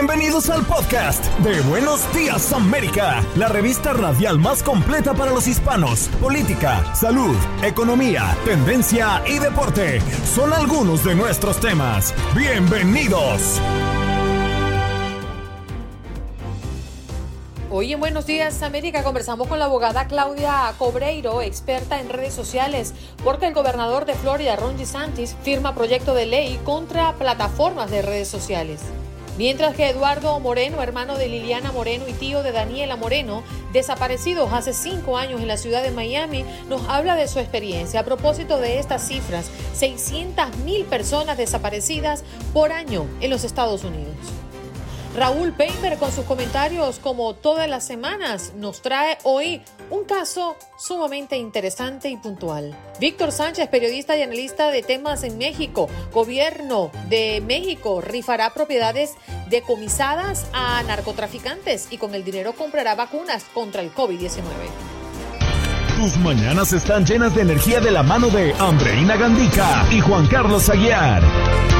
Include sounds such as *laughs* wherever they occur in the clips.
Bienvenidos al podcast de Buenos Días América, la revista radial más completa para los hispanos. Política, salud, economía, tendencia y deporte son algunos de nuestros temas. Bienvenidos. Hoy en Buenos Días América conversamos con la abogada Claudia Cobreiro, experta en redes sociales, porque el gobernador de Florida, Ron DeSantis, firma proyecto de ley contra plataformas de redes sociales. Mientras que Eduardo Moreno, hermano de Liliana Moreno y tío de Daniela Moreno, desaparecidos hace cinco años en la ciudad de Miami, nos habla de su experiencia. A propósito de estas cifras, 600 mil personas desaparecidas por año en los Estados Unidos. Raúl Peimer con sus comentarios como todas las semanas nos trae hoy un caso sumamente interesante y puntual. Víctor Sánchez, periodista y analista de temas en México, gobierno de México rifará propiedades decomisadas a narcotraficantes y con el dinero comprará vacunas contra el COVID-19. Tus mañanas están llenas de energía de la mano de Andreina Gandica y Juan Carlos Aguiar.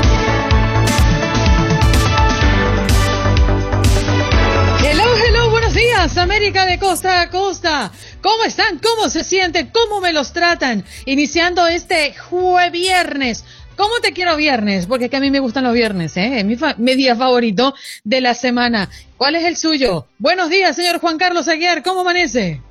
Días, América de costa a costa. ¿Cómo están? ¿Cómo se sienten? ¿Cómo me los tratan? Iniciando este jueves viernes. ¿Cómo te quiero viernes? Porque que a mí me gustan los viernes, ¿eh? Es mi, mi, día favorito de la semana. ¿Cuál es el suyo? Buenos días, señor Juan Carlos Aguiar. ¿Cómo amanece?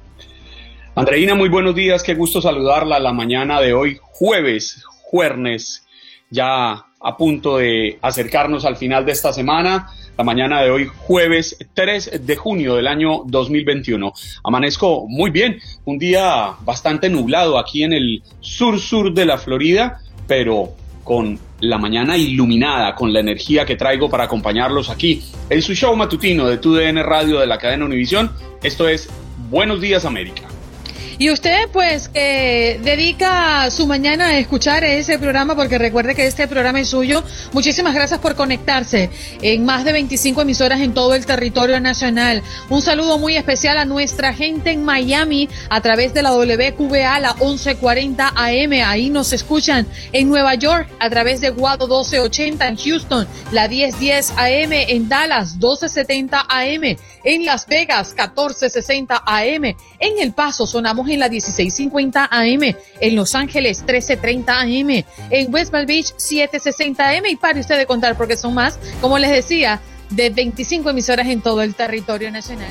Andreina, muy buenos días. Qué gusto saludarla la mañana de hoy, jueves, jueves, ya a punto de acercarnos al final de esta semana la mañana de hoy, jueves 3 de junio del año 2021. Amanezco muy bien, un día bastante nublado aquí en el sur-sur de la Florida, pero con la mañana iluminada, con la energía que traigo para acompañarlos aquí en su show matutino de TUDN Radio de la cadena Univisión. Esto es Buenos Días América. Y usted, pues, eh, dedica su mañana a escuchar ese programa porque recuerde que este programa es suyo. Muchísimas gracias por conectarse en más de 25 emisoras en todo el territorio nacional. Un saludo muy especial a nuestra gente en Miami a través de la WQBA, la 1140 AM. Ahí nos escuchan en Nueva York a través de Guado 1280 en Houston, la 1010 AM en Dallas, 1270 AM en Las Vegas, 1460 AM. En El Paso sonamos en la 1650 AM, en Los Ángeles 1330 AM, en West Palm Beach 760 AM y pare usted de contar porque son más, como les decía, de 25 emisoras en todo el territorio nacional.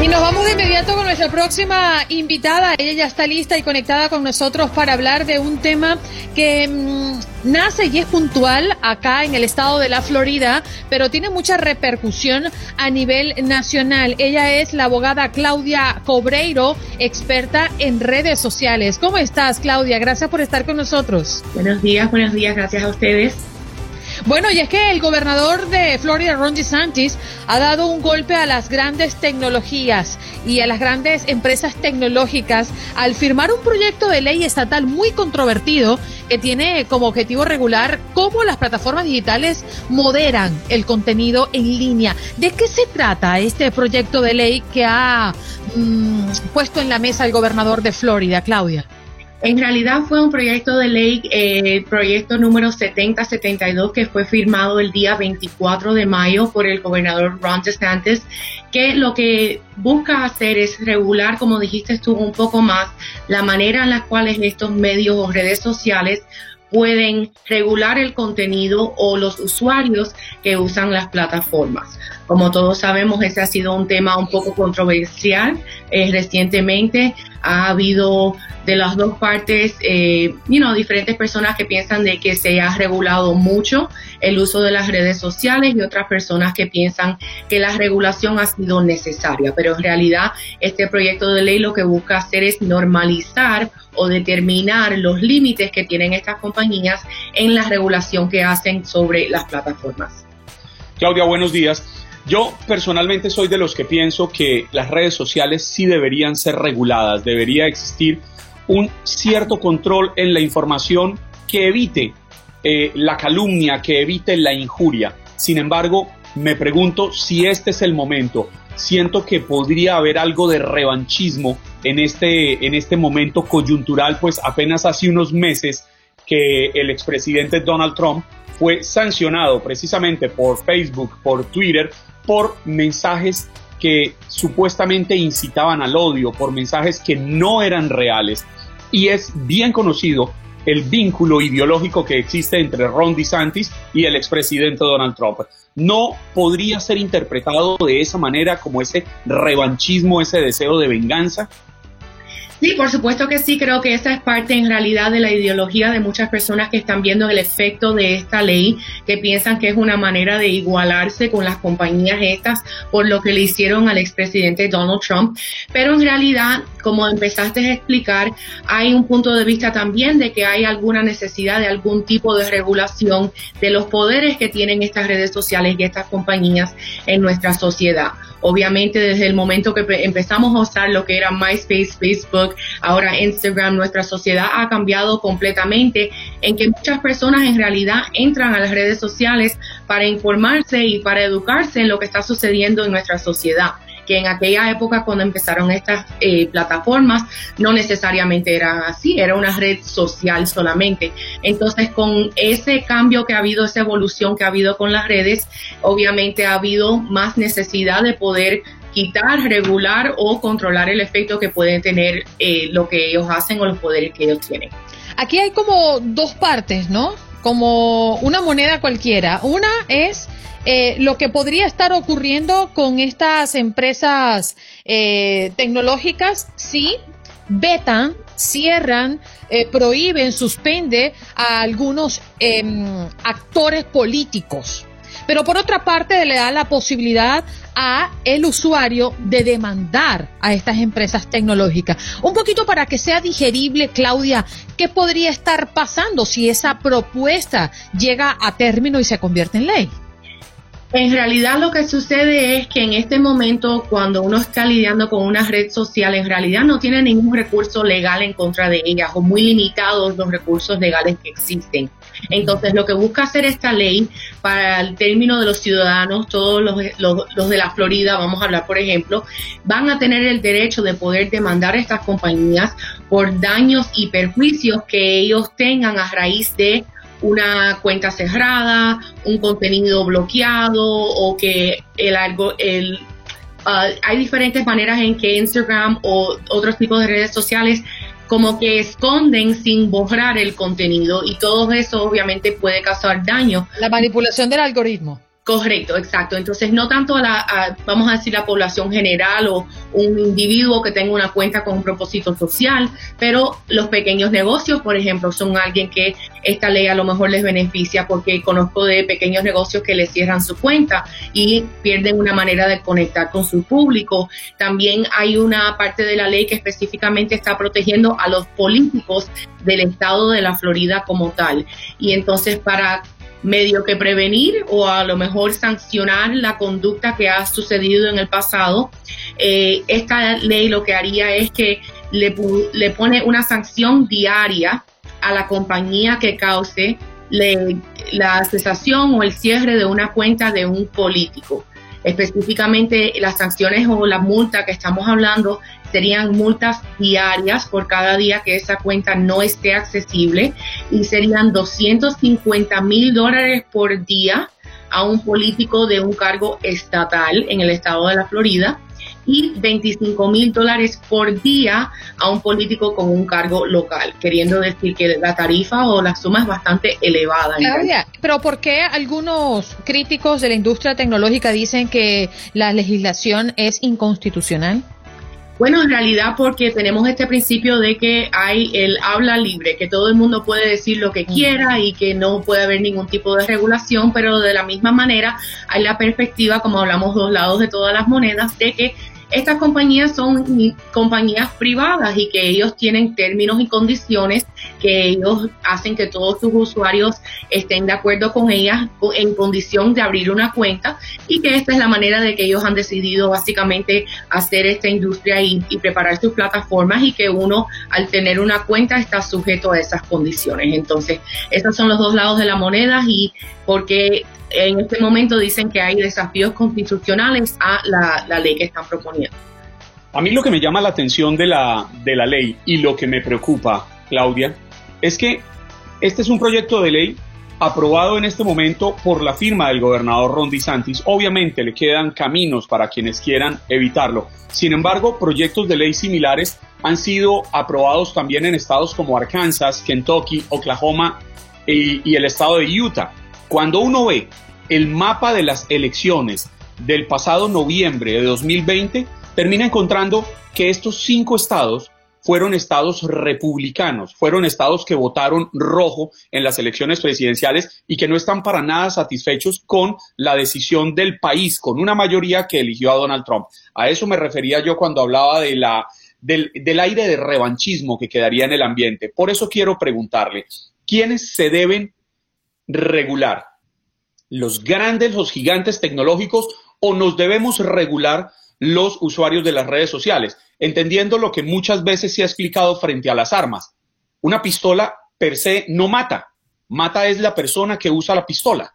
Y nos vamos de inmediato con nuestra próxima invitada. Ella ya está lista y conectada con nosotros para hablar de un tema que mm, nace y es puntual acá en el estado de la Florida, pero tiene mucha repercusión a nivel nacional. Ella es la abogada Claudia Cobreiro, experta en redes sociales. ¿Cómo estás, Claudia? Gracias por estar con nosotros. Buenos días, buenos días, gracias a ustedes. Bueno, y es que el gobernador de Florida, Ron DeSantis, ha dado un golpe a las grandes tecnologías y a las grandes empresas tecnológicas al firmar un proyecto de ley estatal muy controvertido que tiene como objetivo regular cómo las plataformas digitales moderan el contenido en línea. ¿De qué se trata este proyecto de ley que ha mm, puesto en la mesa el gobernador de Florida, Claudia? En realidad fue un proyecto de ley, eh, proyecto número 7072, que fue firmado el día 24 de mayo por el gobernador Ron DeSantis, que lo que busca hacer es regular, como dijiste tú, un poco más la manera en la cual estos medios o redes sociales pueden regular el contenido o los usuarios que usan las plataformas. Como todos sabemos, ese ha sido un tema un poco controversial. Eh, recientemente ha habido de las dos partes, eh, you diferentes personas que piensan de que se ha regulado mucho el uso de las redes sociales y otras personas que piensan que la regulación ha sido necesaria. Pero en realidad este proyecto de ley lo que busca hacer es normalizar o determinar los límites que tienen estas compañías en la regulación que hacen sobre las plataformas. Claudia, buenos días. Yo personalmente soy de los que pienso que las redes sociales sí deberían ser reguladas, debería existir un cierto control en la información que evite eh, la calumnia, que evite la injuria. Sin embargo, me pregunto si este es el momento. Siento que podría haber algo de revanchismo en este, en este momento coyuntural, pues apenas hace unos meses que el expresidente Donald Trump fue sancionado precisamente por Facebook, por Twitter, por mensajes que supuestamente incitaban al odio, por mensajes que no eran reales. Y es bien conocido el vínculo ideológico que existe entre Ron DeSantis y el expresidente Donald Trump. No podría ser interpretado de esa manera como ese revanchismo, ese deseo de venganza. Sí, por supuesto que sí, creo que esa es parte en realidad de la ideología de muchas personas que están viendo el efecto de esta ley, que piensan que es una manera de igualarse con las compañías estas por lo que le hicieron al expresidente Donald Trump. Pero en realidad, como empezaste a explicar, hay un punto de vista también de que hay alguna necesidad de algún tipo de regulación de los poderes que tienen estas redes sociales y estas compañías en nuestra sociedad. Obviamente desde el momento que empezamos a usar lo que era MySpace, Facebook, ahora Instagram, nuestra sociedad ha cambiado completamente en que muchas personas en realidad entran a las redes sociales para informarse y para educarse en lo que está sucediendo en nuestra sociedad que en aquella época cuando empezaron estas eh, plataformas no necesariamente eran así, era una red social solamente. Entonces con ese cambio que ha habido, esa evolución que ha habido con las redes, obviamente ha habido más necesidad de poder quitar, regular o controlar el efecto que pueden tener eh, lo que ellos hacen o los poderes que ellos tienen. Aquí hay como dos partes, ¿no? Como una moneda cualquiera. Una es eh, lo que podría estar ocurriendo con estas empresas eh, tecnológicas si vetan, cierran, eh, prohíben, suspende a algunos em, actores políticos. Pero por otra parte le da la posibilidad a el usuario de demandar a estas empresas tecnológicas. Un poquito para que sea digerible, Claudia, ¿qué podría estar pasando si esa propuesta llega a término y se convierte en ley? En realidad lo que sucede es que en este momento cuando uno está lidiando con una red social, en realidad no tiene ningún recurso legal en contra de ella o muy limitados los recursos legales que existen. Entonces lo que busca hacer esta ley para el término de los ciudadanos, todos los, los, de la Florida, vamos a hablar por ejemplo, van a tener el derecho de poder demandar a estas compañías por daños y perjuicios que ellos tengan a raíz de una cuenta cerrada, un contenido bloqueado o que el algo el uh, hay diferentes maneras en que Instagram o otros tipos de redes sociales como que esconden sin borrar el contenido y todo eso obviamente puede causar daño. La manipulación del algoritmo. Correcto, exacto. Entonces, no tanto la, vamos a decir, la población general o un individuo que tenga una cuenta con un propósito social, pero los pequeños negocios, por ejemplo, son alguien que esta ley a lo mejor les beneficia porque conozco de pequeños negocios que les cierran su cuenta y pierden una manera de conectar con su público. También hay una parte de la ley que específicamente está protegiendo a los políticos del estado de la Florida como tal. Y entonces, para medio que prevenir o a lo mejor sancionar la conducta que ha sucedido en el pasado. Eh, esta ley lo que haría es que le, le, pone una sanción diaria a la compañía que cause la cesación o el cierre de una cuenta de un político. Específicamente las sanciones o la multa que estamos hablando serían multas diarias por cada día que esa cuenta no esté accesible y serían 250 mil dólares por día a un político de un cargo estatal en el estado de la Florida y 25 mil dólares por día a un político con un cargo local, queriendo decir que la tarifa o la suma es bastante elevada. Claudia, pero ¿por qué algunos críticos de la industria tecnológica dicen que la legislación es inconstitucional? Bueno, en realidad porque tenemos este principio de que hay el habla libre, que todo el mundo puede decir lo que quiera y que no puede haber ningún tipo de regulación, pero de la misma manera hay la perspectiva, como hablamos dos lados de todas las monedas, de que estas compañías son compañías privadas y que ellos tienen términos y condiciones que ellos hacen que todos sus usuarios estén de acuerdo con ellas en condición de abrir una cuenta y que esta es la manera de que ellos han decidido básicamente hacer esta industria y, preparar sus plataformas y que uno al tener una cuenta está sujeto a esas condiciones. Entonces, estos son los dos lados de la moneda y porque en este momento dicen que hay desafíos constitucionales a la, ley que están proponiendo. A mí lo que me llama la atención de la, de la ley y lo que me preocupa, Claudia, es que este es un proyecto de ley aprobado en este momento por la firma del gobernador Ron DeSantis. Obviamente le quedan caminos para quienes quieran evitarlo. Sin embargo, proyectos de ley similares han sido aprobados también en estados como Arkansas, Kentucky, Oklahoma y el estado de Utah. Cuando uno ve el mapa de las elecciones del pasado noviembre de 2020, termina encontrando que estos cinco estados fueron estados republicanos, fueron estados que votaron rojo en las elecciones presidenciales y que no están para nada satisfechos con la decisión del país, con una mayoría que eligió a Donald Trump. A eso me refería yo cuando hablaba de la, del, del aire de revanchismo que quedaría en el ambiente. Por eso quiero preguntarle, ¿quiénes se deben regular los grandes, los gigantes tecnológicos o nos debemos regular los usuarios de las redes sociales, entendiendo lo que muchas veces se ha explicado frente a las armas. Una pistola per se no mata, mata es la persona que usa la pistola.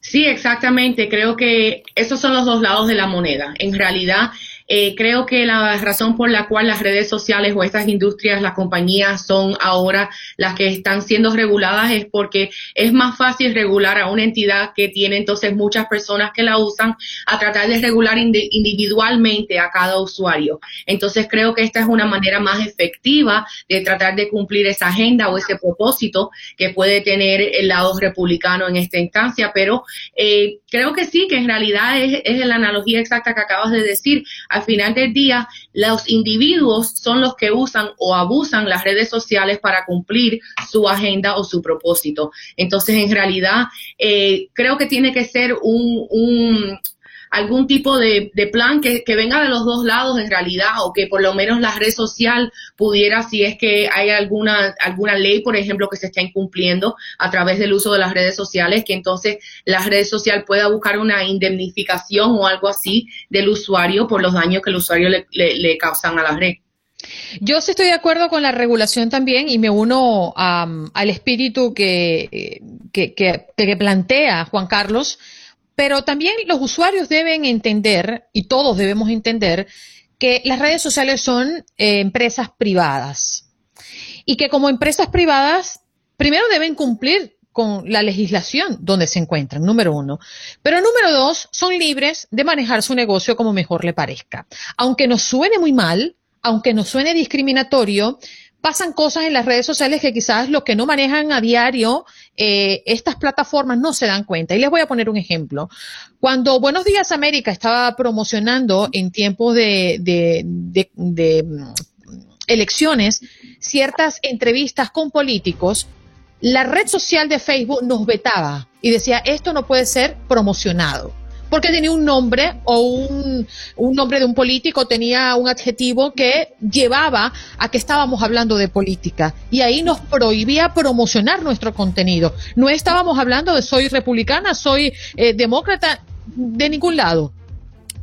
Sí, exactamente. Creo que esos son los dos lados de la moneda. En realidad, eh, creo que la razón por la cual las redes sociales o estas industrias, las compañías son ahora las que están siendo reguladas es porque es más fácil regular a una entidad que tiene entonces muchas personas que la usan a tratar de regular individualmente a cada usuario. Entonces creo que esta es una manera más efectiva de tratar de cumplir esa agenda o ese propósito que puede tener el lado republicano en esta instancia, pero eh, creo que sí, que en realidad es, es la analogía exacta que acabas de decir al final del día, los individuos son los que usan o abusan las redes sociales para cumplir su agenda o su propósito. Entonces, en realidad, eh, creo que tiene que ser un, algún tipo de, plan que, venga de los dos lados en realidad o que por lo menos la red social pudiera, si es que hay alguna, alguna ley, por ejemplo, que se está incumpliendo a través del uso de las redes sociales, que entonces la red social pueda buscar una indemnificación o algo así del usuario por los daños que el usuario le, causan a la red. Yo sí estoy de acuerdo con la regulación también y me uno al espíritu que, que, que plantea Juan Carlos pero también los usuarios deben entender, y todos debemos entender, que las redes sociales son eh, empresas privadas. Y que como empresas privadas, primero deben cumplir con la legislación donde se encuentran, número uno. Pero número dos, son libres de manejar su negocio como mejor le parezca. Aunque nos suene muy mal, aunque nos suene discriminatorio, pasan cosas en las redes sociales que quizás los que no manejan a diario eh, estas plataformas no se dan cuenta. Y les voy a poner un ejemplo. Cuando Buenos Días América estaba promocionando en tiempos de, mm, elecciones ciertas entrevistas con políticos, la red social de Facebook nos vetaba y decía, esto no puede ser promocionado porque tenía un nombre o un, nombre de un político, tenía un adjetivo que llevaba a que estábamos hablando de política y ahí nos prohibía promocionar nuestro contenido. No estábamos hablando de soy republicana, soy eh, demócrata, de ningún lado.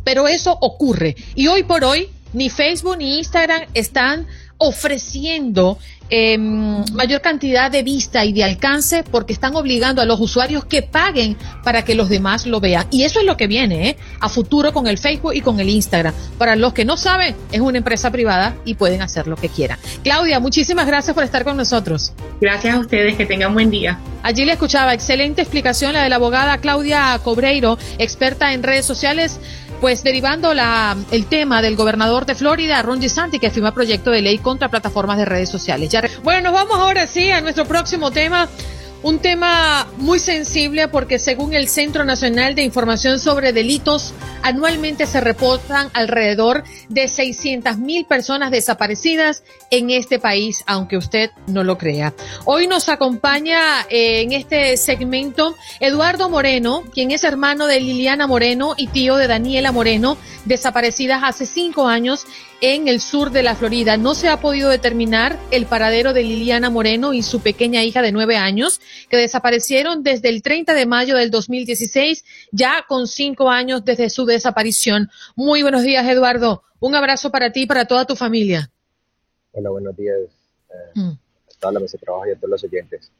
Pero eso ocurre y hoy por hoy ni Facebook ni Instagram están ofreciendo eh, mayor cantidad de vista y de alcance porque están obligando a los usuarios que paguen para que los demás lo vean. Y eso es lo que viene ¿eh? a futuro con el Facebook y con el Instagram. Para los que no saben, es una empresa privada y pueden hacer lo que quieran. Claudia, muchísimas gracias por estar con nosotros. Gracias a ustedes, que tengan buen día. Allí le escuchaba excelente explicación la de la abogada Claudia Cobreiro, experta en redes sociales. Pues derivando la, el tema del gobernador de Florida, Ron DeSantis, que firma proyecto de ley contra plataformas de redes sociales. bueno, nos vamos ahora sí a nuestro próximo tema. Un tema muy sensible porque según el Centro Nacional de Información sobre Delitos, anualmente se reportan alrededor de 600 mil personas desaparecidas en este país, aunque usted no lo crea. Hoy nos acompaña eh, en este segmento Eduardo Moreno, quien es hermano de Liliana Moreno y tío de Daniela Moreno, desaparecidas hace cinco años en el sur de la Florida. No se ha podido determinar el paradero de Liliana Moreno y su pequeña hija de nueve años, que desaparecieron desde el 30 de mayo del 2016, ya con cinco años desde su desaparición. Muy buenos días, Eduardo. Un abrazo para ti y para toda tu familia. Hola, buenos días. Eh, mm. Toda la mesa de trabajo y a todos los.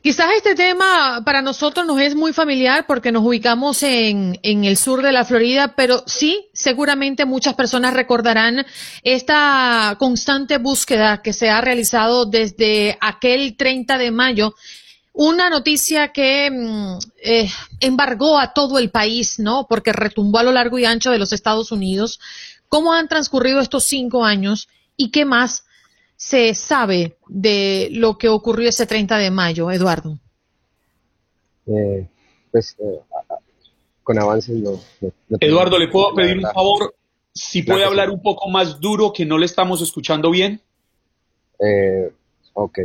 Quizás este tema para nosotros nos es muy familiar porque nos ubicamos en, en, el sur de la Florida, pero sí, seguramente muchas personas recordarán esta constante búsqueda que se ha realizado desde aquel 30 de mayo. Una noticia que mm, eh, embargó a todo el país, ¿no? Porque retumbó a lo largo y ancho de los Estados Unidos. ¿Cómo han transcurrido estos cinco años y qué más se sabe de lo que ocurrió ese 30 de mayo, Eduardo? Eh, pues eh, con avances no, Eduardo, ¿le puedo pedir un favor? Si puede hablar un poco más duro, que no le estamos escuchando bien. Eh, ok,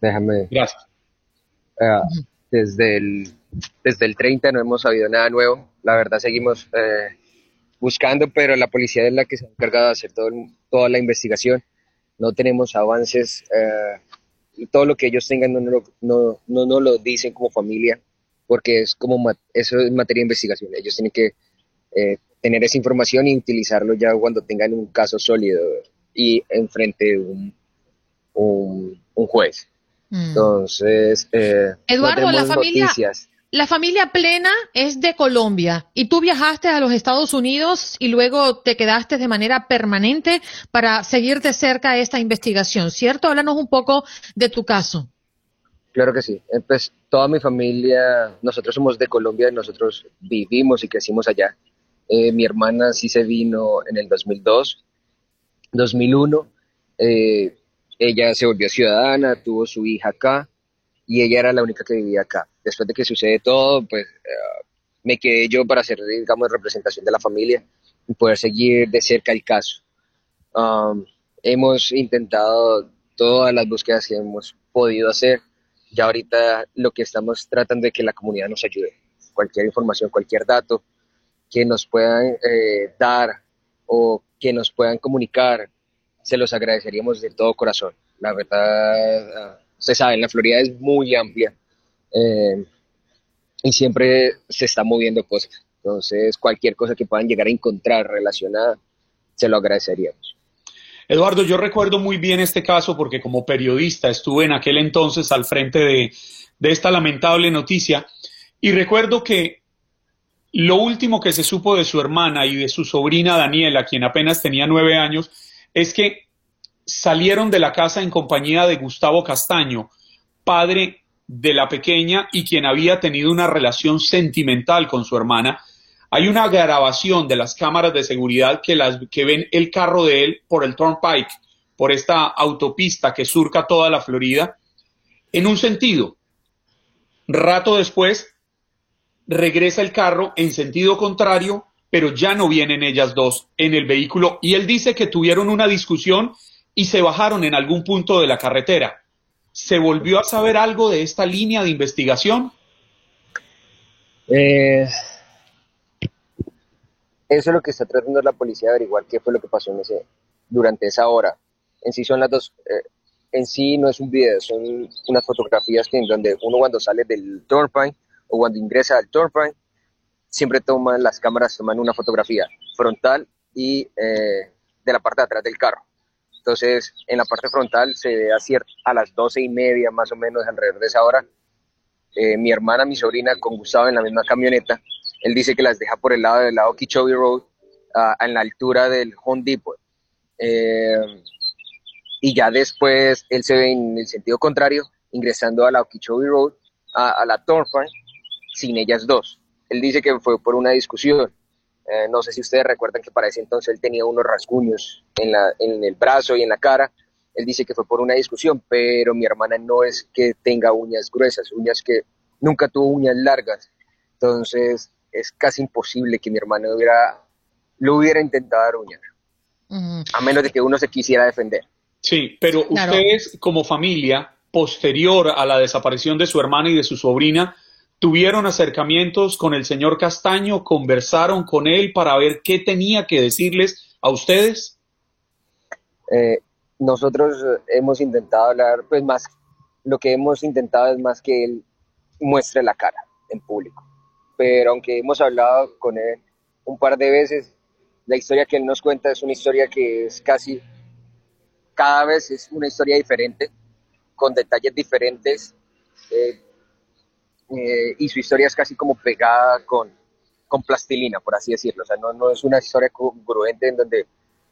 déjame. Gracias. Ah, desde, el, desde el 30 no hemos sabido nada nuevo. La verdad, seguimos buscando, pero la policía es la que se ha encargado de hacer todo, toda la investigación no tenemos avances, eh, todo lo que ellos tengan no nos no, no, no, lo dicen como familia, porque es como eso es materia de investigación. Ellos tienen que eh, tener esa información y utilizarlo ya cuando tengan un caso sólido y enfrente de un, un, juez. Mm. Entonces, eh, Eduardo, la familia, la familia plena es de Colombia y tú viajaste a los Estados Unidos y luego te quedaste de manera permanente para seguir de cerca esta investigación, ¿cierto? Háblanos un poco de tu caso. Claro que sí. Eh, pues toda mi familia, nosotros somos de Colombia nosotros vivimos y crecimos allá. Eh, mi hermana sí se vino en el 2002, 2001. Eh, ella se volvió ciudadana, tuvo su hija acá y ella era la única que vivía acá. Después de que sucede todo, pues eh, me quedé yo para hacer, digamos, representación de la familia y poder seguir de cerca el caso. Um, hemos intentado todas las búsquedas que hemos podido hacer. Ya ahorita lo que estamos tratando de que la comunidad nos ayude. Cualquier información, cualquier dato que nos puedan eh, dar o que nos puedan comunicar, se los agradeceríamos de todo corazón. La verdad, se sabe, la Florida es muy amplia eh, y siempre se está moviendo cosas. Entonces, cualquier cosa que puedan llegar a encontrar relacionada, se lo agradeceríamos. Eduardo, yo recuerdo muy bien este caso porque como periodista estuve en aquel entonces al frente de esta lamentable noticia y recuerdo que lo último que se supo de su hermana y de su sobrina Daniela, quien apenas tenía nueve años, es que salieron de la casa en compañía de Gustavo Castaño, padre de la pequeña y quien había tenido una relación sentimental con su hermana. Hay una grabación de las cámaras de seguridad que, las, que ven el carro de él por el Turnpike, por esta autopista que surca toda la Florida, en un sentido. Rato después, regresa el carro en sentido contrario, pero ya no vienen ellas dos en el vehículo y él dice que tuvieron una discusión y se bajaron en algún punto de la carretera. ¿Se volvió a saber algo de esta línea de investigación? Eh, eso es lo que está tratando la policía de averiguar qué fue lo que pasó en ese, durante esa hora. En sí son las dos, eh, en sí no es un video, son unas fotografías que en donde uno cuando sale del turnpike o cuando ingresa al turnpike, siempre toman las cámaras, toman una fotografía frontal y eh, de la parte de atrás del carro. Entonces, en la parte frontal se ve a, a las doce y media, más o menos, alrededor de esa hora, eh, mi hermana, mi sobrina, con Gustavo en la misma camioneta. Él dice que las deja por el lado del lado Kichobi Road, en la altura del Home Depot. Eh, y ya después él se ve en el sentido contrario, ingresando a la Okeechobee Road, a, la Thornton, sin ellas dos. Él dice que fue por una discusión. Eh, no sé si ustedes recuerdan que para ese entonces él tenía unos rasguños en, la, en el brazo y en la cara. Él dice que fue por una discusión, pero mi hermana no es que tenga uñas gruesas, uñas que nunca tuvo uñas largas. Entonces es casi imposible que mi hermana hubiera, lo hubiera intentado dar uñas, a menos de que uno se quisiera defender. Sí, pero ustedes como familia, posterior a la desaparición de su hermana y de su sobrina, tuvieron acercamientos con el señor Castaño, conversaron con él para ver qué tenía que decirles a ustedes. Eh, nosotros hemos intentado hablar, pues más, lo que hemos intentado es más que él muestre la cara en público. Pero aunque hemos hablado con él un par de veces, la historia que él nos cuenta es una historia que es casi, cada vez es una historia diferente, con detalles diferentes. Eh, eh, y su historia es casi como pegada con, con plastilina, por así decirlo. O sea, no, no es una historia congruente en donde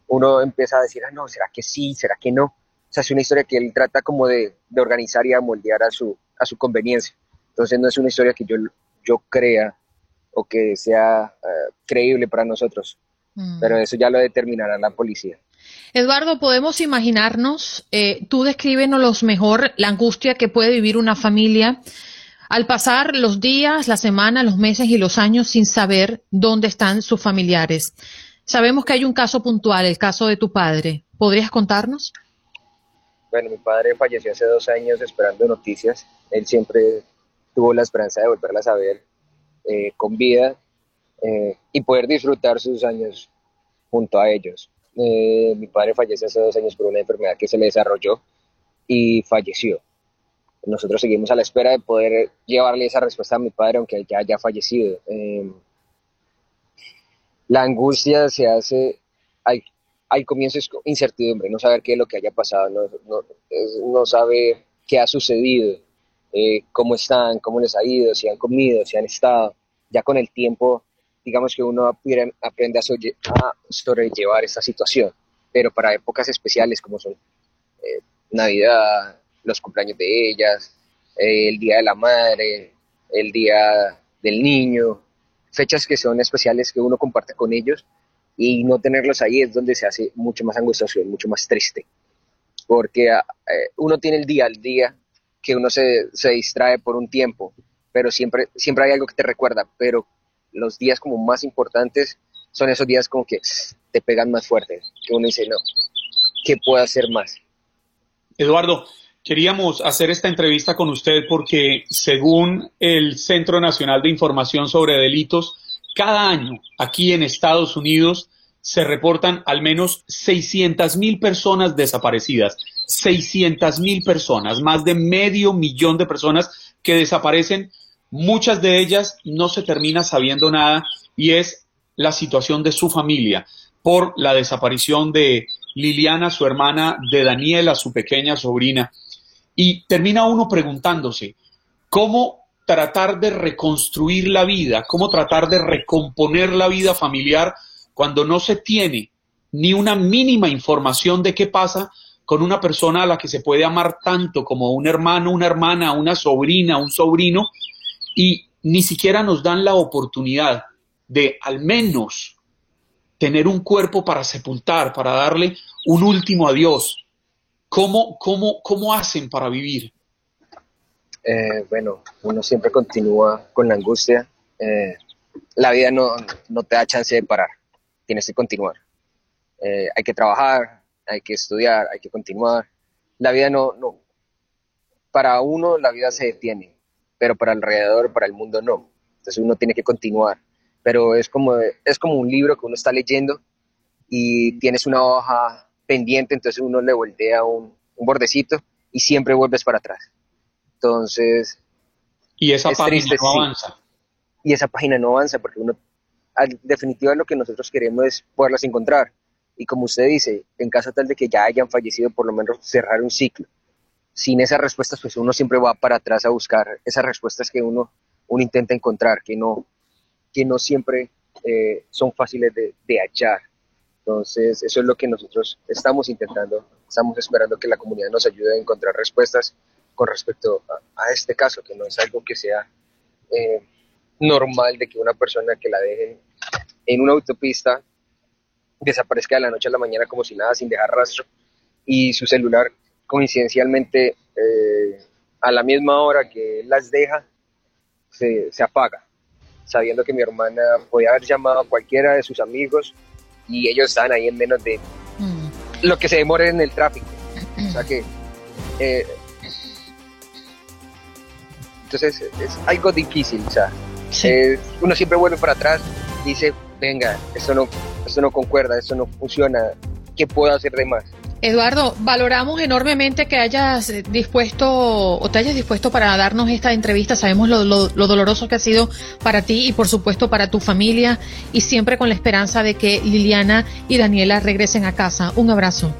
uno empieza a decir, ah, no, ¿será que sí? ¿Será que no? O sea, es una historia que él trata como de, de organizar y a moldear a su, a su conveniencia. Entonces no es una historia que yo, yo crea o que sea eh, creíble para nosotros. Mm. Pero eso ya lo determinará la policía. Eduardo, podemos imaginarnos, eh, tú descríbenos mejor la angustia que puede vivir una familia al pasar los días, las semanas, los meses y los años sin saber dónde están sus familiares. Sabemos que hay un caso puntual, el caso de tu padre. ¿Podrías contarnos? Bueno, mi padre falleció hace dos años esperando noticias. Él siempre tuvo la esperanza de volverla a saber eh, con vida eh, y poder disfrutar sus años junto a ellos. Eh, mi padre falleció hace dos años por una enfermedad que se le desarrolló y falleció nosotros seguimos a la espera de poder llevarle esa respuesta a mi padre, aunque ya haya fallecido. Em, la angustia se hace, hay, hay comienzos incertidumbre, no saber qué es lo que haya pasado, no, no, no sabe qué ha sucedido, eh, cómo están, cómo les ha ido, si han comido, si han estado. Ya con el tiempo, digamos que uno aprende a, sobrellevar esta situación, pero para épocas especiales como son eh, Navidad, los cumpleaños de ellas, eh, el Día de la Madre, el Día del Niño, fechas que son especiales que uno comparte con ellos y no tenerlos ahí es donde se hace mucho más angustioso mucho más triste. Porque ah, eh, uno tiene el día al día que uno se, se, distrae por un tiempo, pero siempre, siempre hay algo que te recuerda, pero los días como más importantes son esos días como que te pegan más fuerte, que uno dice, no, ¿qué puedo hacer más? Eduardo, Queríamos hacer esta entrevista con usted porque, según el Centro Nacional de Información sobre Delitos, cada año aquí en Estados Unidos se reportan al menos 600 mil personas desaparecidas. 600 mil personas, más de medio millón de personas que desaparecen. Muchas de ellas no se termina sabiendo nada y es la situación de su familia por la desaparición de Liliana, su hermana, de Daniela, su pequeña sobrina. Y termina uno preguntándose, ¿cómo tratar de reconstruir la vida? ¿Cómo tratar de recomponer la vida familiar cuando no se tiene ni una mínima información de qué pasa con una persona a la que se puede amar tanto como un hermano, una hermana, una sobrina, un sobrino, y ni siquiera nos dan la oportunidad de al menos tener un cuerpo para sepultar, para darle un último adiós, ¿Cómo, cómo, cómo hacen para vivir? Eh, bueno, uno siempre continúa con la angustia. Eh, la vida no, no, te da chance de parar, tienes que continuar. Eh, hay que trabajar, hay que estudiar, hay que continuar. La vida no, no, para uno la vida se detiene, pero para alrededor, para el mundo no. Entonces uno tiene que continuar. Pero es como, es como un libro que uno está leyendo y tienes una hoja pendiente, entonces uno le voltea un, un bordecito y siempre vuelves para atrás. Entonces... Y esa página no avanza. Y esa página no avanza porque uno, en definitiva lo que nosotros queremos es poderlas encontrar. Y como usted dice, en caso tal de que ya hayan fallecido, por lo menos cerrar un ciclo. Sin esas respuestas, pues uno siempre va para atrás a buscar esas respuestas que uno, uno intenta encontrar, que no, que no siempre eh, son fáciles de, de hallar. Entonces, eso es lo que nosotros estamos intentando. Estamos esperando que la comunidad nos ayude a encontrar respuestas con respecto a, este caso, que no es algo que sea eh, normal de que una persona que la dejen en una autopista desaparezca de la noche a la mañana como si nada, sin dejar rastro, y su celular coincidencialmente eh, a la misma hora que las deja, se, se, apaga, sabiendo que mi hermana podía haber llamado a cualquiera de sus amigos y ellos estaban ahí en menos de mm. lo que se demore en el tráfico. O sea que... Eh, entonces es algo difícil, o sea, uno siempre vuelve para atrás y dice, venga, esto no, esto no concuerda, esto no funciona, ¿qué puedo hacer de más? Eduardo, valoramos enormemente que hayas dispuesto o te hayas dispuesto para darnos esta entrevista. Sabemos lo, doloroso que ha sido para ti y por supuesto para tu familia y siempre con la esperanza de que Liliana y Daniela regresen a casa. Un abrazo.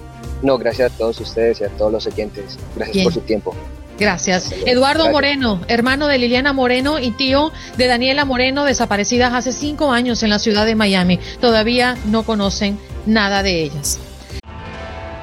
No, gracias a todos ustedes y a todos los oyentes. Gracias por su tiempo. Gracias. Eduardo Moreno, hermano de Liliana Moreno y tío de Daniela Moreno, desaparecidas hace cinco años en la ciudad de Miami. Todavía no conocen nada de ellas.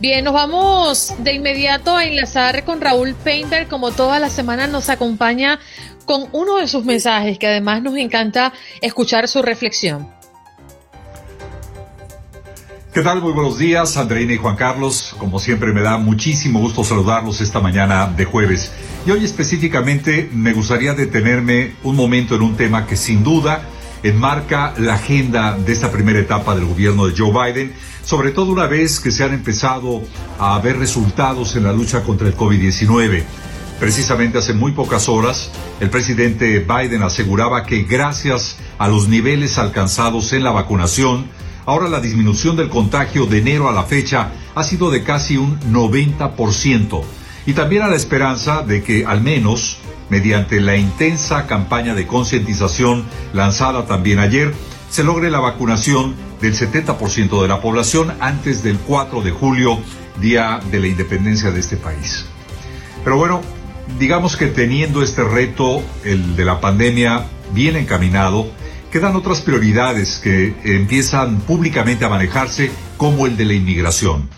Bien, nos vamos de inmediato a enlazar con Raúl Painter. Como toda la semana nos acompaña con uno de sus mensajes que además nos encanta escuchar su reflexión. ¿Qué tal? Muy buenos días, Andreina y Juan Carlos. Como siempre, me da muchísimo gusto saludarlos esta mañana de jueves. Y hoy específicamente me gustaría detenerme un momento en un tema que sin duda enmarca la agenda de esta primera etapa del gobierno de Joe Biden, sobre todo una vez que se han empezado a ver resultados en la lucha contra el COVID-19. Precisamente hace muy pocas horas, el presidente Biden aseguraba que gracias a los niveles alcanzados en la vacunación, Ahora la disminución del contagio de enero a la fecha ha sido de casi un 90%. Y también a la esperanza de que al menos, mediante la intensa campaña de concientización lanzada también ayer, se logre la vacunación del 70% de la población antes del 4 de julio, día de la independencia de este país. Pero bueno, digamos que teniendo este reto, el de la pandemia, bien encaminado, quedan otras prioridades que empiezan públicamente a manejarse, como el de la inmigración.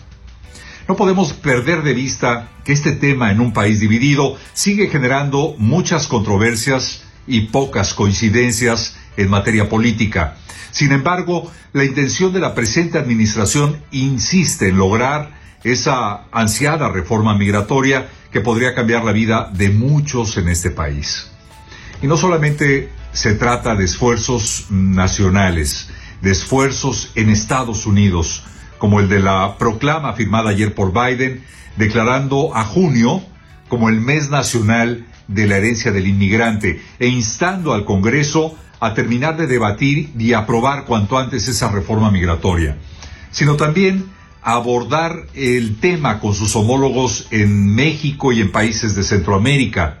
No podemos perder de vista que este tema en un país dividido sigue generando muchas controversias y pocas coincidencias en materia política. Sin embargo, la intención de la presente administración insiste en lograr esa ansiada reforma migratoria que podría cambiar la vida de muchos en este país. Y no solamente se trata de esfuerzos nacionales, de esfuerzos en Estados Unidos, como el de la proclama firmada ayer por Biden, declarando a junio como el mes nacional de la herencia del inmigrante e instando al Congreso a terminar de debatir y aprobar cuanto antes esa reforma migratoria, sino también abordar el tema con sus homólogos en México y en países de Centroamérica.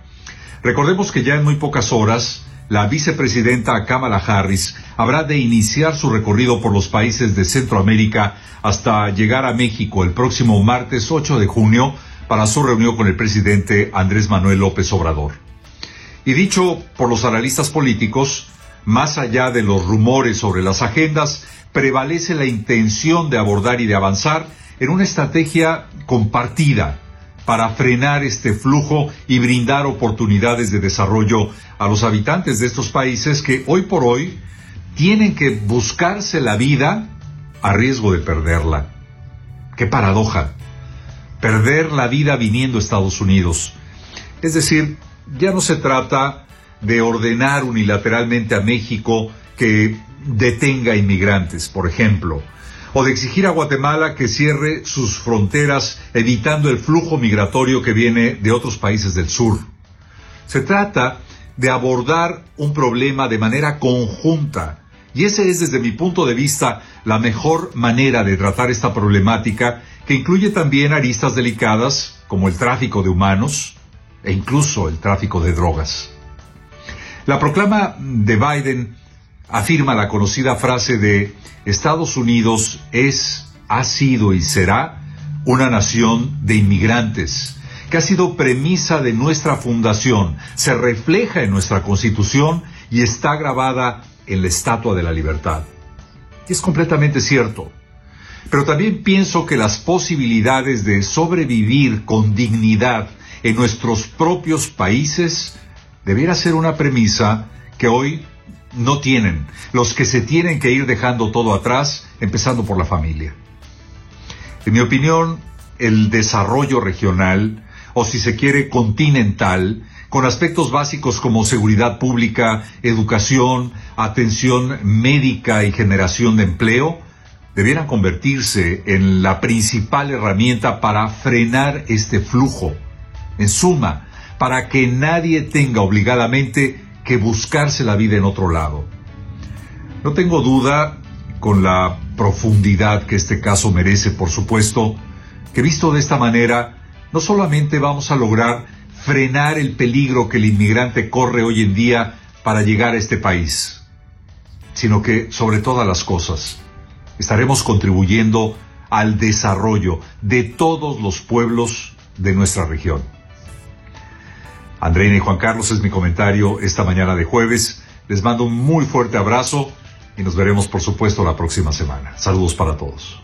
Recordemos que ya en muy pocas horas la vicepresidenta Kamala Harris habrá de iniciar su recorrido por los países de Centroamérica hasta llegar a México el próximo martes 8 de junio para su reunión con el presidente Andrés Manuel López Obrador. Y dicho por los analistas políticos, más allá de los rumores sobre las agendas, prevalece la intención de abordar y de avanzar en una estrategia compartida para frenar este flujo y brindar oportunidades de desarrollo a los habitantes de estos países que hoy por hoy tienen que buscarse la vida a riesgo de perderla. Qué paradoja. Perder la vida viniendo a Estados Unidos. Es decir, ya no se trata de ordenar unilateralmente a México que detenga inmigrantes, por ejemplo, o de exigir a Guatemala que cierre sus fronteras evitando el flujo migratorio que viene de otros países del sur. Se trata de abordar un problema de manera conjunta y ese es desde mi punto de vista la mejor manera de tratar esta problemática que incluye también aristas delicadas como el tráfico de humanos e incluso el tráfico de drogas. La proclama de Biden afirma la conocida frase de Estados Unidos es, ha sido y será una nación de inmigrantes, que ha sido premisa de nuestra fundación, se refleja en nuestra constitución y está grabada en la Estatua de la Libertad. Es completamente cierto. Pero también pienso que las posibilidades de sobrevivir con dignidad en nuestros propios países debiera ser una premisa que hoy no tienen los que se tienen que ir dejando todo atrás, empezando por la familia. En mi opinión, el desarrollo regional, o si se quiere continental, con aspectos básicos como seguridad pública, educación, atención médica y generación de empleo, debieran convertirse en la principal herramienta para frenar este flujo. En suma, para que nadie tenga obligadamente que buscarse la vida en otro lado. No tengo duda, con la profundidad que este caso merece, por supuesto, que visto de esta manera, no solamente vamos a lograr frenar el peligro que el inmigrante corre hoy en día para llegar a este país, sino que, sobre todas las cosas, estaremos contribuyendo al desarrollo de todos los pueblos de nuestra región. Andreina y Juan Carlos es mi comentario esta mañana de jueves. Les mando un muy fuerte abrazo y nos veremos por supuesto la próxima semana. Saludos para todos.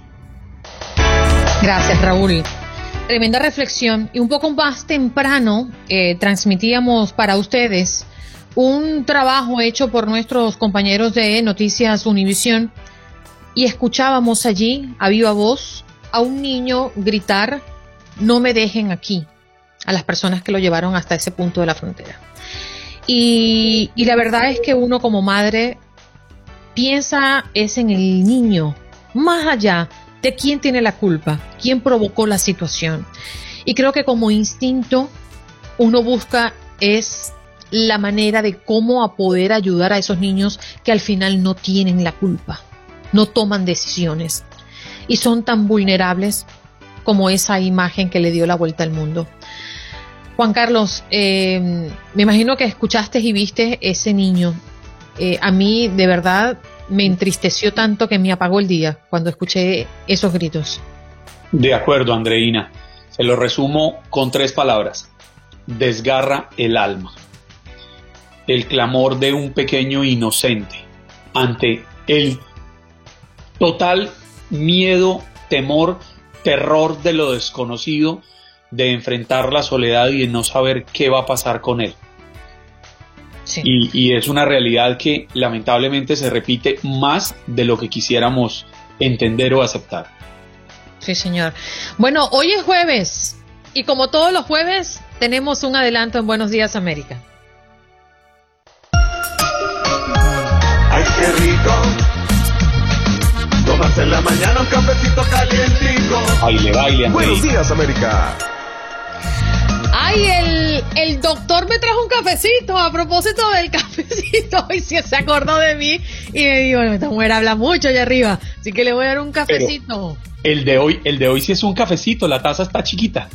Gracias Raúl. Tremenda reflexión y un poco más temprano eh, transmitíamos para ustedes un trabajo hecho por nuestros compañeros de Noticias Univisión y escuchábamos allí a viva voz a un niño gritar, no me dejen aquí a las personas que lo llevaron hasta ese punto de la frontera. Y, la verdad es que uno como madre piensa es en el niño, más allá de quién tiene la culpa, quién provocó la situación. Y creo que como instinto uno busca es la manera de cómo a poder ayudar a esos niños que al final no tienen la culpa, no toman decisiones y son tan vulnerables como esa imagen que le dio la vuelta al mundo. Juan Carlos, eh, me imagino que escuchaste y viste ese niño. Eh, a mí, de verdad, me entristeció tanto que me apagó el día cuando escuché esos gritos. De acuerdo, Andreina. Se lo resumo con tres palabras. Desgarra el alma. El clamor de un pequeño inocente ante el total miedo, temor, terror de lo desconocido de enfrentar la soledad y de no saber qué va a pasar con él. Y, es una realidad que lamentablemente se repite más de lo que quisiéramos entender o aceptar. Sí, señor. Bueno, hoy es jueves y como todos los jueves tenemos un adelanto en Buenos Días América. ¡Ay, qué rico! Tomarse en la mañana un cafecito calientico. Baile, baile, Buenos Días América. Ay, el, el doctor me trajo un cafecito a propósito del *laughs* cafecito y se acordó de mí y me dijo, esta mujer habla mucho allá arriba, así que le voy a dar un cafecito. el de hoy, el de hoy sí es un cafecito, la taza está chiquita.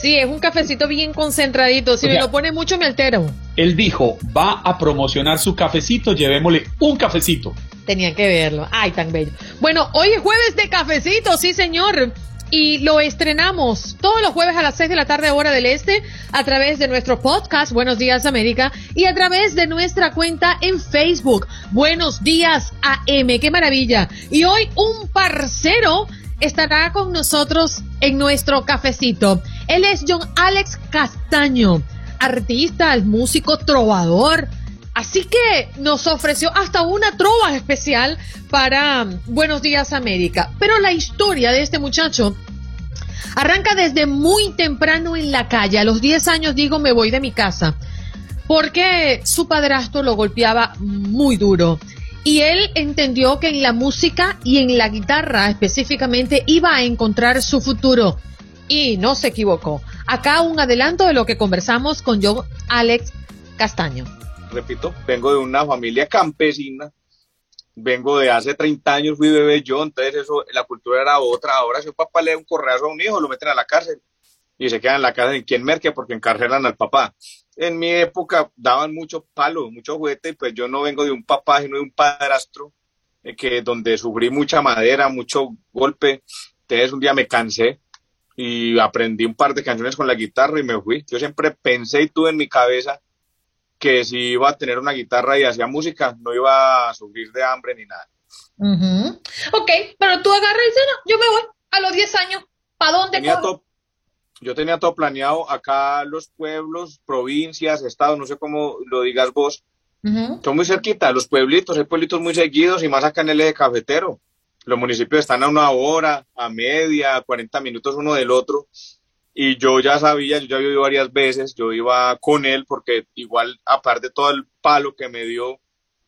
Sí, es un cafecito bien concentradito. Si me lo pone mucho, me altero. Él dijo, va a promocionar su cafecito, llevémosle un cafecito. Tenía que verlo. Ay, tan bello. Bueno, hoy es jueves de cafecito, sí, señor y lo estrenamos todos los jueves a las 6 de la tarde hora del este a través de nuestro podcast Buenos Días América y a través de nuestra cuenta en Facebook Buenos Días AM. ¡Qué maravilla! Y hoy un parcero estará con nosotros en nuestro cafecito. Él es John Alex Castaño, artista, músico, trovador, Así que nos ofreció hasta una trova especial para Buenos Días América. Pero la historia de este muchacho arranca desde muy temprano en la calle. A los 10 años digo me voy de mi casa porque su padrastro lo golpeaba muy duro. Y él entendió que en la música y en la guitarra específicamente iba a encontrar su futuro. Y no se equivocó. Acá un adelanto de lo que conversamos con John Alex Castaño repito, vengo de una familia campesina, vengo de hace 30 años, fui bebé yo, entonces eso, la cultura era otra. Ahora si un papá le da un correazo a un hijo, lo meten a la cárcel y se quedan en la cárcel en quien merque porque encarcelan al papá. en mi época daban mucho palo, mucho juguete, y pues yo no vengo de un papá, sino de un padrastro, eh, que donde sufrí mucha madera, mucho golpe. Entonces un día me cansé y aprendí un par de canciones con la guitarra y me fui. Yo siempre pensé y tuve en mi cabeza que si iba a tener una guitarra y hacía música, no iba a sufrir de hambre ni nada. Ok, pero tú agarras y dices, no, yo me voy a los 10 años. ¿Para dónde? Tenía yo tenía todo planeado acá los pueblos, provincias, estados, no sé cómo lo digas vos. Son muy cerquita, los pueblitos, hay pueblitos muy seguidos y más acá en el eje cafetero. Los municipios están a una hora, a media, 40 minutos uno del otro. Y yo ya sabía, yo ya había ido varias veces, yo iba con él porque igual, aparte de todo el palo que me dio,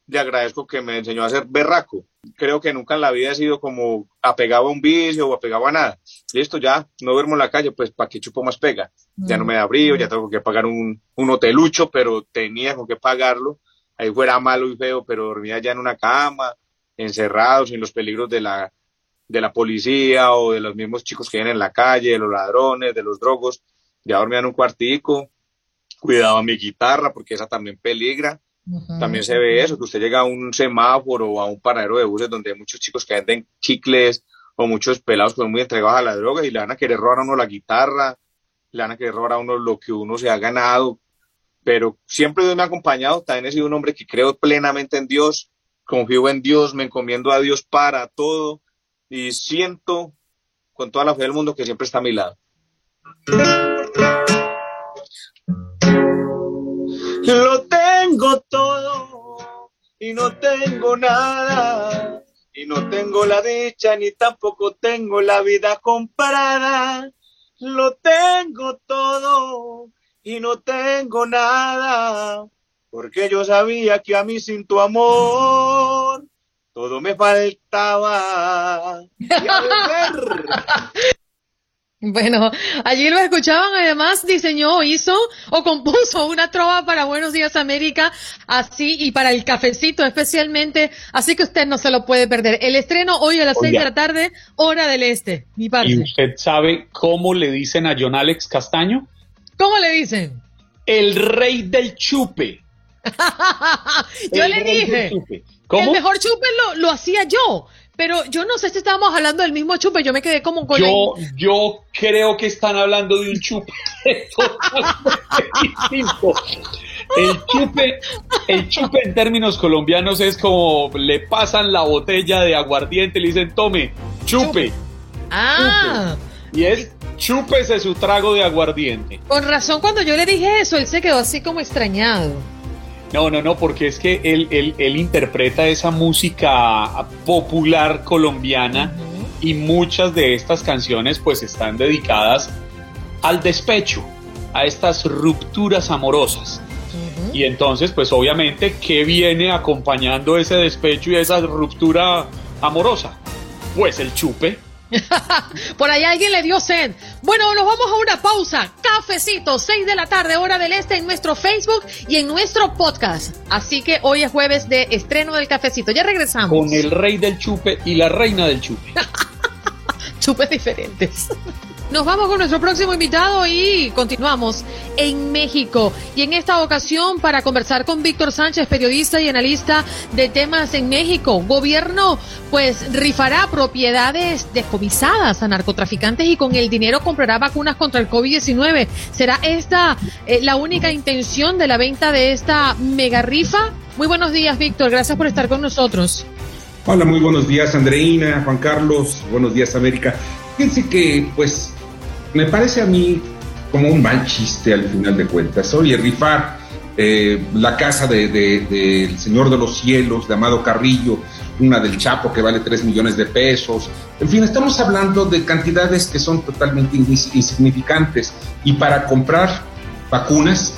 le agradezco que me enseñó a ser berraco. Creo que nunca en la vida he sido como apegado a un vicio o apegado a nada. Listo, ya no duermo en la calle, pues ¿para qué chupo más pega? Ya no me da brío, ya tengo que pagar un, un hotelucho, pero tenía con qué pagarlo. Ahí fuera malo y feo, pero dormía ya en una cama, encerrado, sin los peligros de la, de la policía o de los mismos chicos que vienen en la calle, de los ladrones, de los drogos. Ya dormía en un cuartico, cuidaba mi guitarra porque esa también peligra también se ve eso, que usted llega a un semáforo o a un paradero de buses donde hay muchos chicos que venden chicles o muchos pelados que son muy entregados a la droga y le van a querer robar a uno la guitarra, le van a querer robar a uno lo que uno se ha ganado. Pero siempre Dios me ha acompañado, también he sido un hombre que creo plenamente en Dios, confío en Dios, me encomiendo a Dios para todo y siento con toda la fe del mundo que siempre está a mi lado. Lo tengo todo y no tengo nada. Y no tengo la dicha ni tampoco tengo la vida comprada. Lo tengo todo y no tengo nada. Porque yo sabía que a mí sin tu amor todo me faltaba. *laughs* Bueno, allí lo escuchaban, además diseñó, hizo o compuso una trova para Buenos Días América, así y para el cafecito especialmente, así que usted no se lo puede perder. El estreno hoy a las seis de la tarde, hora del este, mi parte. ¿Y usted sabe cómo le dicen a John Alex Castaño? ¿Cómo le dicen? El rey del chupe. *laughs* yo le dije, el mejor chupe lo, lo hacía yo, pero yo no sé si estábamos hablando del mismo chupe, yo me quedé como con Yo, yo creo que están hablando de un chupe *laughs* distinto. El chupe, el chupe en términos colombianos es como le pasan la botella de aguardiente y le dicen, tome, chupe. Ah. Y es chúpese su trago de aguardiente. Con razón, cuando yo le dije eso, él se quedó así como extrañado. No, no, no, porque es que él, él, interpreta esa música popular colombiana y muchas de estas canciones pues están dedicadas al despecho, a estas rupturas amorosas. Y entonces pues obviamente, ¿qué viene acompañando ese despecho y esa ruptura amorosa? Pues el chupe. *laughs* Por ahí alguien le dio sed. Bueno, nos vamos a una pausa. Cafecito, 6 de la tarde, hora del este, en nuestro Facebook y en nuestro podcast. Así que hoy es jueves de estreno del cafecito. Ya regresamos. Con el rey del chupe y la reina del chupe. *laughs* Chupes diferentes. Nos vamos con nuestro próximo invitado y continuamos en México. Y en esta ocasión para conversar con Víctor Sánchez, periodista y analista de temas en México. Gobierno pues rifará propiedades descomisadas a narcotraficantes y con el dinero comprará vacunas contra el COVID-19. ¿Será esta eh, la única intención de la venta de esta mega rifa? Muy buenos días, Víctor. Gracias por estar con nosotros. Hola, muy buenos días, Andreina, Juan Carlos. Buenos días, América. Fíjense que, pues, me parece a mí como un mal chiste al final de cuentas. Oye, rifar eh, la casa del de, Señor de los Cielos, de Amado Carrillo, una del Chapo que vale 3 millones de pesos. En fin, estamos hablando de cantidades que son totalmente insignificantes. Y para comprar vacunas,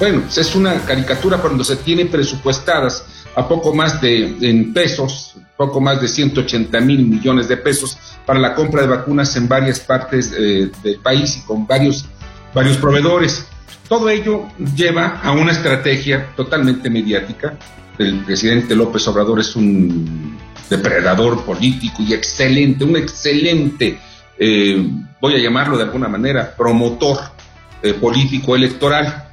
bueno, pues es una caricatura cuando se tiene presupuestadas a poco más de en pesos, poco más de 180 mil millones de pesos para la compra de vacunas en varias partes eh, del país y con varios, varios proveedores. Todo ello lleva a una estrategia totalmente mediática. El presidente López Obrador es un depredador político y excelente, un excelente, eh, voy a llamarlo de alguna manera, promotor eh, político electoral.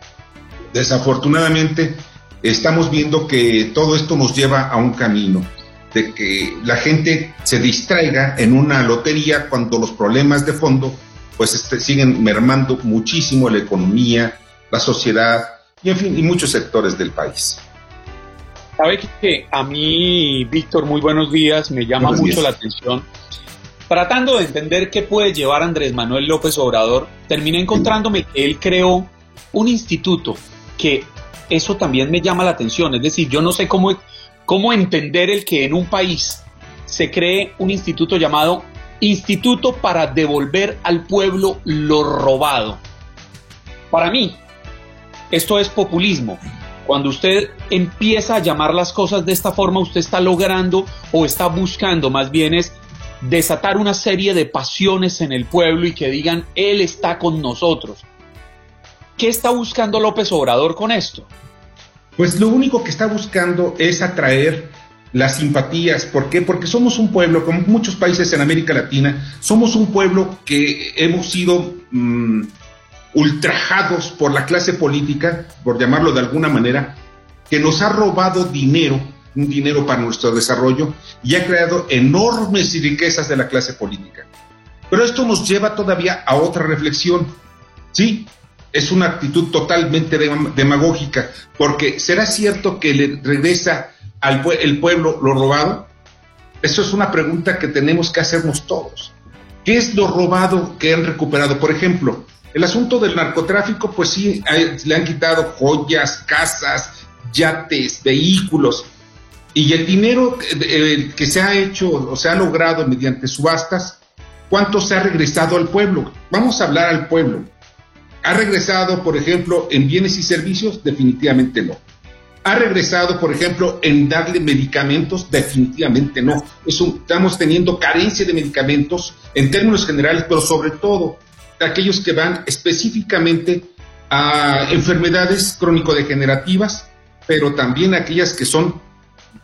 desafortunadamente estamos viendo que todo esto nos lleva a un camino de que la gente se distraiga en una lotería cuando los problemas de fondo pues este, siguen mermando muchísimo la economía, la sociedad y en fin, y muchos sectores del país. Sabe que a mí, Víctor, muy buenos días, me llama mucho la atención. Tratando de entender qué puede llevar Andrés Manuel López Obrador, terminé encontrándome que él creó un instituto que eso también me llama la atención. Es decir, yo no sé cómo, cómo entender el que en un país se cree un instituto llamado Instituto para devolver al pueblo lo robado. Para mí, esto es populismo. Cuando usted empieza a llamar las cosas de esta forma, usted está logrando o está buscando más bien es desatar una serie de pasiones en el pueblo y que digan, Él está con nosotros. ¿Qué está buscando López Obrador con esto? Pues lo único que está buscando es atraer las simpatías. ¿Por qué? Porque somos un pueblo, como muchos países en América Latina, somos un pueblo que hemos sido mm, ultrajados por la clase política, por llamarlo de alguna manera, que nos ha robado dinero, un dinero para nuestro desarrollo, y ha creado enormes riquezas de la clase política. Pero esto nos lleva todavía a otra reflexión. Sí, es una actitud totalmente demagógica, porque ¿será cierto que le regresa al el pueblo lo robado? Eso es una pregunta que tenemos que hacernos todos. ¿Qué es lo robado que han recuperado? Por ejemplo, el asunto del narcotráfico, pues sí, le han quitado joyas, casas, yates, vehículos, y el dinero que, que se ha hecho o se ha logrado mediante subastas, ¿cuánto se ha regresado al pueblo? Vamos a hablar al pueblo. ¿Ha regresado, por ejemplo, en bienes y servicios? Definitivamente no. ¿Ha regresado, por ejemplo, en darle medicamentos? Definitivamente no. estamos teniendo carencia de medicamentos en términos generales, pero sobre todo aquellos que van específicamente a enfermedades crónico-degenerativas, pero también aquellas que son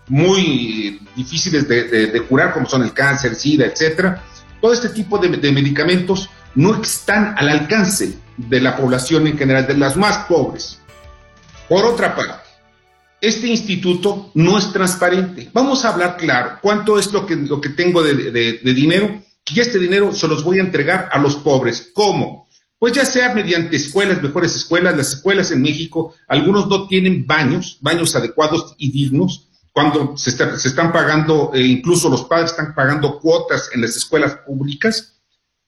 muy difíciles de, curar, como son el cáncer, SIDA, etcétera. Todo este tipo de medicamentos no están al alcance de la población en general, de las más pobres. Por otra parte, este instituto no es transparente. Vamos a hablar claro, cuánto es lo que, lo que tengo de, dinero y este dinero se los voy a entregar a los pobres. ¿Cómo? Pues ya sea mediante escuelas, mejores escuelas, las escuelas en México, algunos no tienen baños, baños adecuados y dignos, cuando se, están pagando, e incluso los padres están pagando cuotas en las escuelas públicas,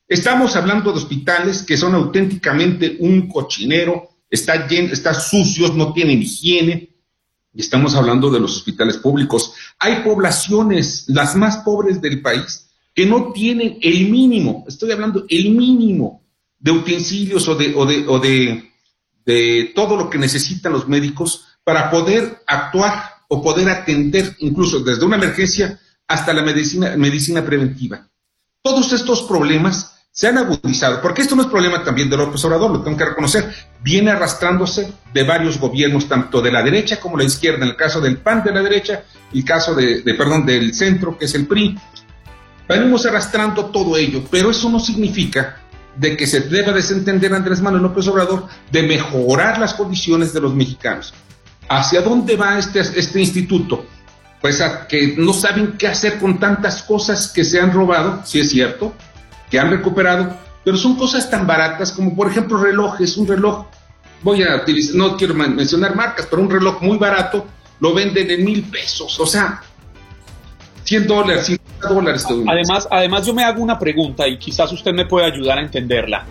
Estamos hablando de hospitales que son auténticamente un cochinero, están está sucios, no tienen higiene. Y estamos hablando de los hospitales públicos. Hay poblaciones, las más pobres del país, que no tienen el mínimo, estoy hablando el mínimo de utensilios o de, o de, o de todo lo que necesitan los médicos para poder actuar o poder atender incluso desde una emergencia hasta la medicina, medicina preventiva. Todos estos problemas se han agudizado, porque esto no es problema también de López Obrador, lo tengo que reconocer, viene arrastrándose de varios gobiernos, tanto de la derecha como la izquierda, en el caso del PAN de la derecha, el caso de, perdón, del centro, que es el PRI. Venimos arrastrando todo ello, pero eso no significa de que se deba desentender Andrés Manuel López Obrador de mejorar las condiciones de los mexicanos. ¿Hacia dónde va este, este instituto? Pues a que no saben qué hacer con tantas cosas que se han robado, si es cierto, que han recuperado, pero son cosas tan baratas como por ejemplo relojes, un reloj, voy a utilizar, no quiero mencionar marcas, pero un reloj muy barato lo venden en mil pesos, o sea, 100 dólares, 50 dólares. Además, además yo me hago una pregunta y quizás usted me puede ayudar a entenderla.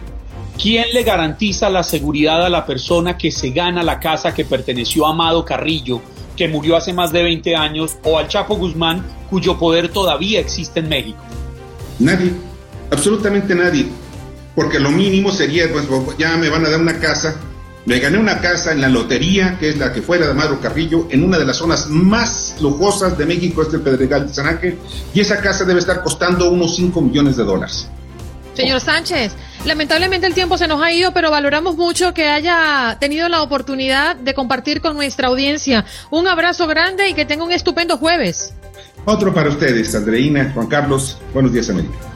¿Quién le garantiza la seguridad a la persona que se gana la casa que perteneció a Amado Carrillo, que murió hace más de 20 años, o al Chapo Guzmán, cuyo poder todavía existe en México? Nadie. Absolutamente nadie. Porque lo mínimo sería, pues ya me van a dar una casa. Me gané una casa en la lotería, que es la que fue la de Amado Carrillo, en una de las zonas más lujosas de México, este el Pedregal de San Ángel, y esa casa debe estar costando unos 5 millones de dólares. Señor Sánchez, lamentablemente el tiempo se nos ha ido, pero valoramos mucho que haya tenido la oportunidad de compartir con nuestra audiencia. Un abrazo grande y que tenga un estupendo jueves. Otro para ustedes, Andreina, Juan Carlos. Buenos días, América.